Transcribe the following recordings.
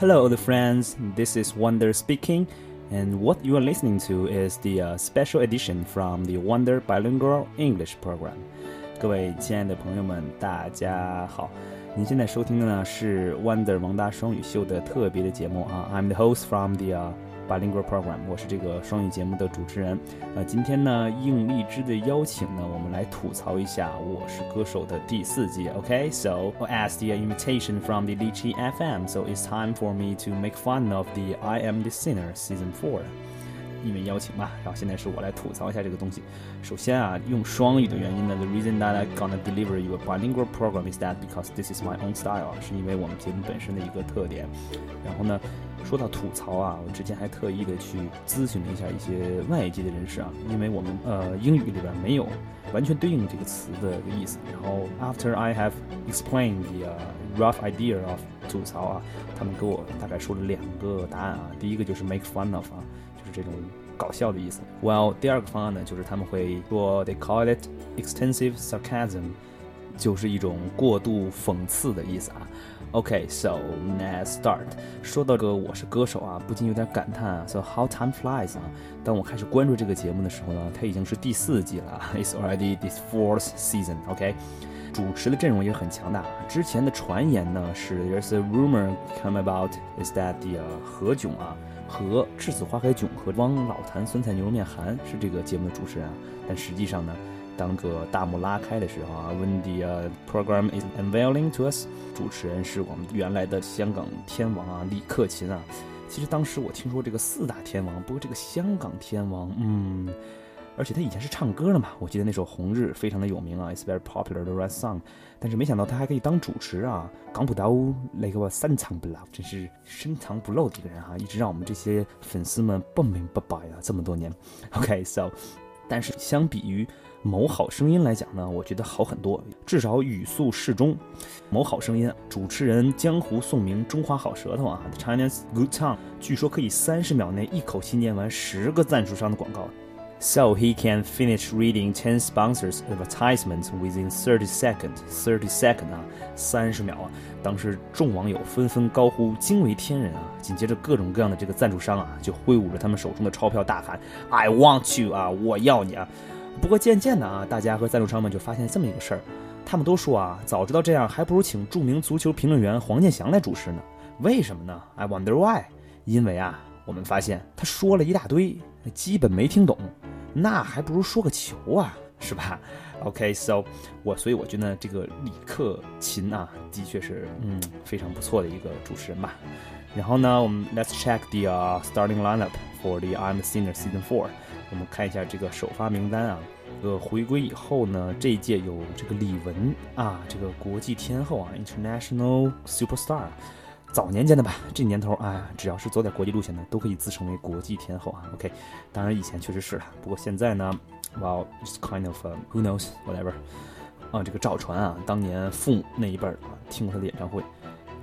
Hello, old friends. This is Wonder speaking, and what you are listening to is the uh, special edition from the Wonder Bilingual English program. 各位亲爱的朋友们，大家好。您现在收听的呢是 Wonder 蒙大双语秀的特别的节目啊。I'm the host from the、uh, bilingual program，我是这个双语节目的主持人。呃，今天呢，应荔枝的邀请呢，我们来吐槽一下《我是歌手》的第四季。OK，so、okay? as the invitation from the Lychee FM，so it's time for me to make fun of the I Am the Sinner season four。 因为邀请吧，然后现在是我来吐槽一下这个东西。首先啊，用双语的原因呢，the reason that I gonna deliver you a bilingual program is that because this is my own style，是因为我们节目本身的一个特点。然后呢，说到吐槽啊，我之前还特意的去咨询了一下一些外界的人士啊，因为我们呃英语里边没有完全对应这个词的意思。然后 after I have explained the rough idea of 吐槽啊，他们给我大概说了两个答案啊，第一个就是 make fun of 啊。这种搞笑的意思。Well，第二个方案呢，就是他们会说，they call it extensive sarcasm，就是一种过度讽刺的意思啊。OK，so、okay, let's start。说到这个我是歌手啊，不禁有点感叹啊。So how time flies 啊！当我开始关注这个节目的时候呢，它已经是第四季了，It's already the fourth season。OK，主持的阵容也很强大。之前的传言呢是，there's a rumor come about is that the、何炅啊。和栀子花开囧和汪老坛酸菜牛肉面韩是这个节目的主持人啊，但实际上呢，当个大幕拉开的时候啊，Wendy 啊 program is unveiling to us，主持人是我们原来的香港天王啊李克勤啊。其实当时我听说这个四大天王，不过这个香港天王，嗯。而且他以前是唱歌的嘛，我记得那首《红日》非常的有名啊，It's very popular the red song。但是没想到他还可以当主持啊，港普刀那个三藏不露，真是深藏不露的一个人哈，一直让我们这些粉丝们不明不白啊，这么多年。OK，so，但是相比于某好声音来讲呢，我觉得好很多，至少语速适中。某好声音主持人江湖宋明中华好舌头啊，Chinese good tongue，据说可以三十秒内一口气念完十个赞助商的广告。So he can finish reading 10 sponsors advertisements within 30 seconds. 30 seconds 啊，三十秒啊！当时众网友纷纷高呼惊为天人啊！紧接着各种各样的这个赞助商啊，就挥舞着他们手中的钞票大喊：“I want you 啊，我要你啊！”不过渐渐的啊，大家和赞助商们就发现这么一个事儿，他们都说啊，早知道这样，还不如请著名足球评论员黄健翔来主持呢。为什么呢？I wonder why？因为啊，我们发现他说了一大堆，基本没听懂。那还不如说个球啊，是吧？OK，so 我所以我觉得这个李克勤啊，的确是嗯非常不错的一个主持人吧。然后呢，我们 Let's check the、starting lineup for the I'm the Singer Season Four。我们看一下这个首发名单啊。呃，回归以后呢，这一届有这个李玟啊，这个国际天后啊，International Superstar。早年间的吧，这年头，哎，只要是走点国际路线的，都可以自称为国际天后啊。OK，当然以前确实是了，不过现在呢，Well it's kind of who knows whatever。啊，这个赵传啊，当年父母那一辈儿啊，听过他的演唱会。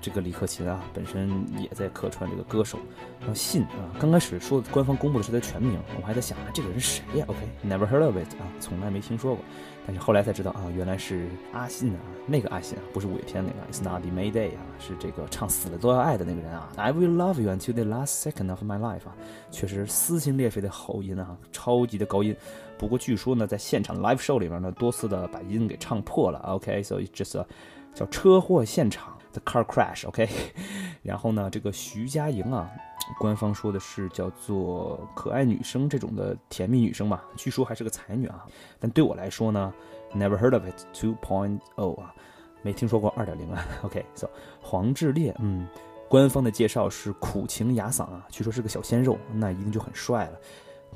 这个李克勤啊，本身也在客串这个歌手。然后信啊，刚开始说官方公布的是他全名，我还在想啊，这个人谁呀？OK，never heard of it 啊，从来没听说过。但是后来才知道啊，原来是阿信啊，那个阿信啊，不是五月天那个，It's not the Mayday 啊，是这个唱死了都要爱的那个人啊。I will love you until the last second of my life 啊，确实撕心裂肺的吼音啊，超级的高音。不过据说呢，在现场 live show 里面呢，多次的把音给唱破了。OK，so it's just a 叫车祸现场。Car crash，OK，然后呢，这个徐佳莹啊，官方说的是叫做可爱女生这种的甜蜜女生嘛，据说还是个才女啊。但对我来说呢，Never heard of it 2.0啊，没听说过2.0啊。OK，so 黄致列，嗯，官方的介绍是苦情哑嗓啊，据说是个小鲜肉，那一定就很帅了。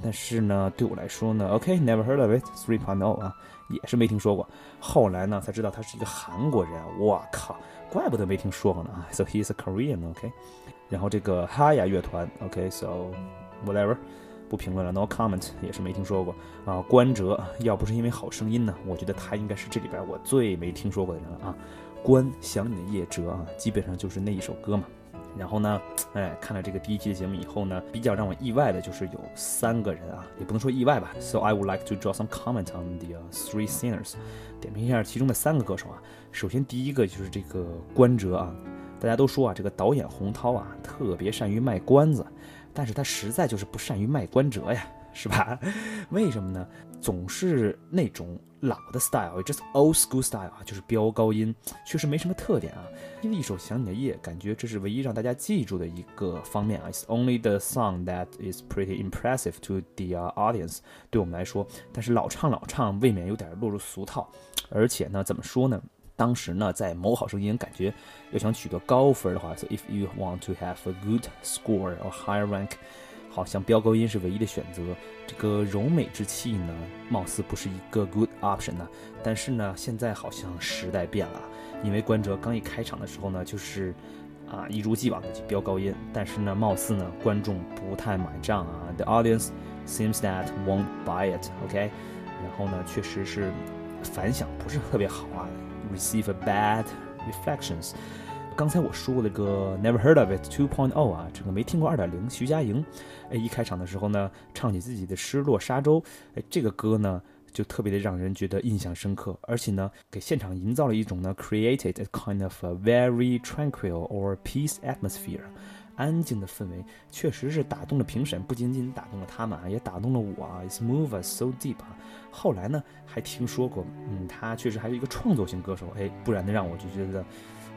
但是呢，对我来说呢，OK，Never heard of it 3.0啊，也是没听说过。后来呢，才知道他是一个韩国人，我靠！怪不得没听说过呢啊！So he's a Korean，OK。然后这个哈雅乐团，OK，So whatever，不评论了，No comment，也是没听说过啊。关喆，要不是因为好声音呢，我觉得他应该是这里边我最没听说过的人了啊。关想你的叶哲啊，基本上就是那一首歌嘛。然后呢，哎，看了这个第一期的节目以后呢，比较让我意外的就是有三个人啊，也不能说意外吧。So I would like to draw some comment on the three singers，点评一下其中的三个歌手啊。首先第一个就是这个关喆啊，大家都说啊，这个导演洪涛啊，特别善于卖关子，但是他实在就是不善于卖关喆呀，是吧？为什么呢？总是那种老的 style，just old school style 啊，就是飙高音，确实没什么特点啊。因为一首《想你的夜》，感觉这是唯一让大家记住的一个方面啊。It's only the song that is pretty impressive to the audience，对我们来说，但是老唱老唱，未免有点落入俗套。而且呢，怎么说呢？当时呢，在某好声音，感觉要想取得高分的话，so if you want to have a good score or higher rank。好像飙高音是唯一的选择，这个柔美之气呢，貌似不是一个 good option 呢。但是呢，现在好像时代变了，因为关喆刚一开场的时候呢，就是啊一如既往的去飙高音，但是呢，貌似呢观众不太买账啊，the audience seems that won't buy it，OK，然后呢，确实是反响不是特别好啊，receive a bad reflections。刚才我说过那个 Never Heard of It 2.0啊，这个没听过2.0。徐佳莹，哎，一开场的时候呢，唱起自己的失落沙洲，哎，这个歌呢就特别的让人觉得印象深刻，而且呢，给现场营造了一种呢 created a kind of a very tranquil or peace atmosphere，安静的氛围，确实是打动了评审，不仅仅打动了他们啊，也打动了我啊，It's move us so deep 啊。后来呢，还听说过，嗯，他确实还是一个创作型歌手，哎，不然呢让我就觉得。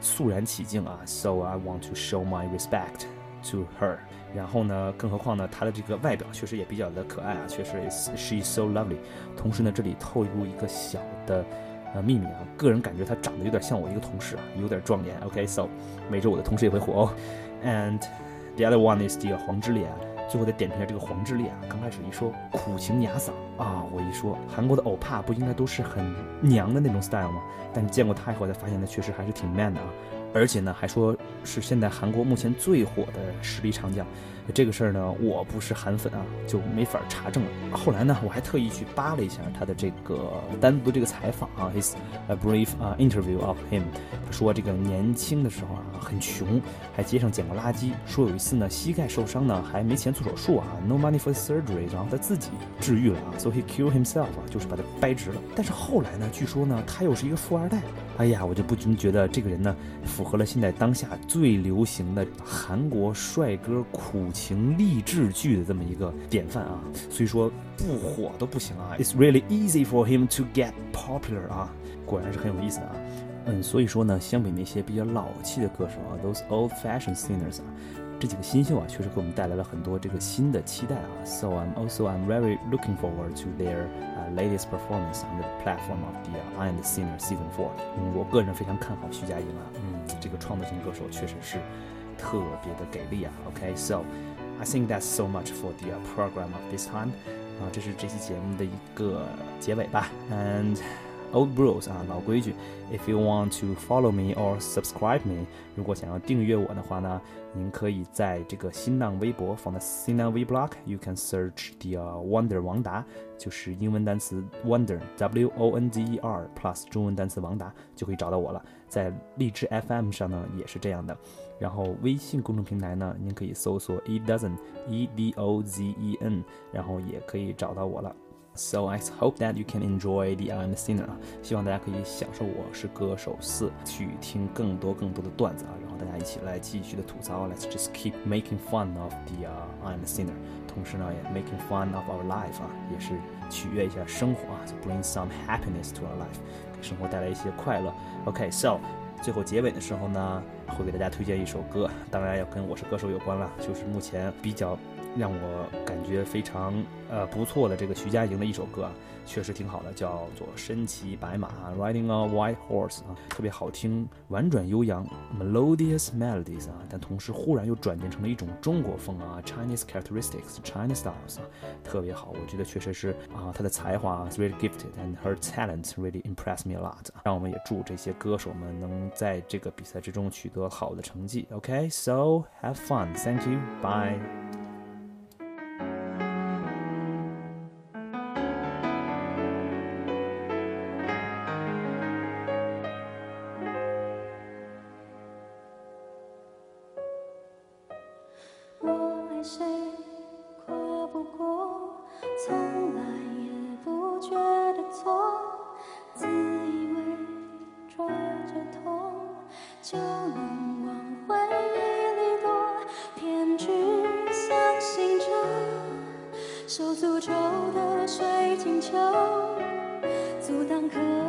肃然起敬啊，So I want to show my respect to her。然后呢，更何况呢，她的这个外表确实也比较的可爱啊，确实 she is so lovely。同时呢，这里透露一个小的呃秘密啊，个人感觉她长得有点像我一个同事啊，有点壮脸。OK，so 每周我的同事也会火哦。And the other one is the 黄致列。最后再点评一下这个黄致列啊，刚开始一说苦情哑嗓啊，我一说韩国的欧帕不应该都是很娘的那种 style 吗？但是见过他以后才发现，他确实还是挺 man 的啊，而且呢还说是现在韩国目前最火的实力唱将。这个事儿呢，我不是韩粉啊，就没法查证了。后来呢，我还特意去扒了一下他的这个单独这个采访啊，his a brief 啊 interview of him。他说这个年轻的时候啊很穷，还街上捡过垃圾。说有一次呢膝盖受伤呢还没钱做手术啊，no money for surgery，然后他自己治愈了啊，so he cured himself 啊，就是把它掰直了。但是后来呢，据说呢他又是一个富二代。哎呀，我就不禁觉得这个人呢，符合了现在当下最最流行的韩国帅哥苦情励志剧的这么一个典范啊。所以说不火都不行啊。It's really easy for him to get popular 啊，果然是很有意思的啊。嗯，所以说呢，相比那些比较老气的歌手啊，those old-fashioned singers 啊，这几个新秀啊，确实给我们带来了很多这个新的期待啊。So I'm also I'm very looking forward to their latest performance on the platform of the I Am the Singer Season Four。嗯，我个人非常看好徐佳莹啊，嗯，这个创作型歌手确实是特别的给力啊。OK，so I think that's so much for the program of this time。啊，这是这期节目的一个结尾吧。And Old rules 啊，老规矩。If you want to follow me or subscribe me，如果想要订阅我的话呢，您可以在这个新浪微博放在新浪微博 you can search the Wonder 王达，就是英文单词 Wonder W O N D E R plus 中文单词王达，就可以找到我了。在荔枝 FM 上呢也是这样的。然后微信公众平台呢，您可以搜索 E Dozen E D O Z E N，然后也可以找到我了。So I hope that you can enjoy the I'm a Singer 啊，希望大家可以享受我是歌手四，去听更多更多的段子啊，然后大家一起来继续的吐槽，Let's just keep making fun of the I'm a Singer，同时呢也 making fun of our life 啊，也是取悦一下生活啊 bring some happiness to our life，给生活带来一些快乐。OK，so 最后结尾的时候呢，会给大家推荐一首歌，当然要跟我是歌手有关了，就是目前比较。让我感觉非常呃不错的这个徐佳莹的一首歌啊，确实挺好的，叫做《身骑白马》（Riding a White Horse） 啊，特别好听，婉转悠扬，melodious melodies 啊，但同时忽然又转变成了一种中国风啊，Chinese characteristics，Chinese styles 啊，特别好，我觉得确实是啊，她的才华 really gifted and her talent really impress me a lot。让我们也祝这些歌手们能在这个比赛之中取得好的成绩。OK，so have fun，thank you，bye。寻求阻挡。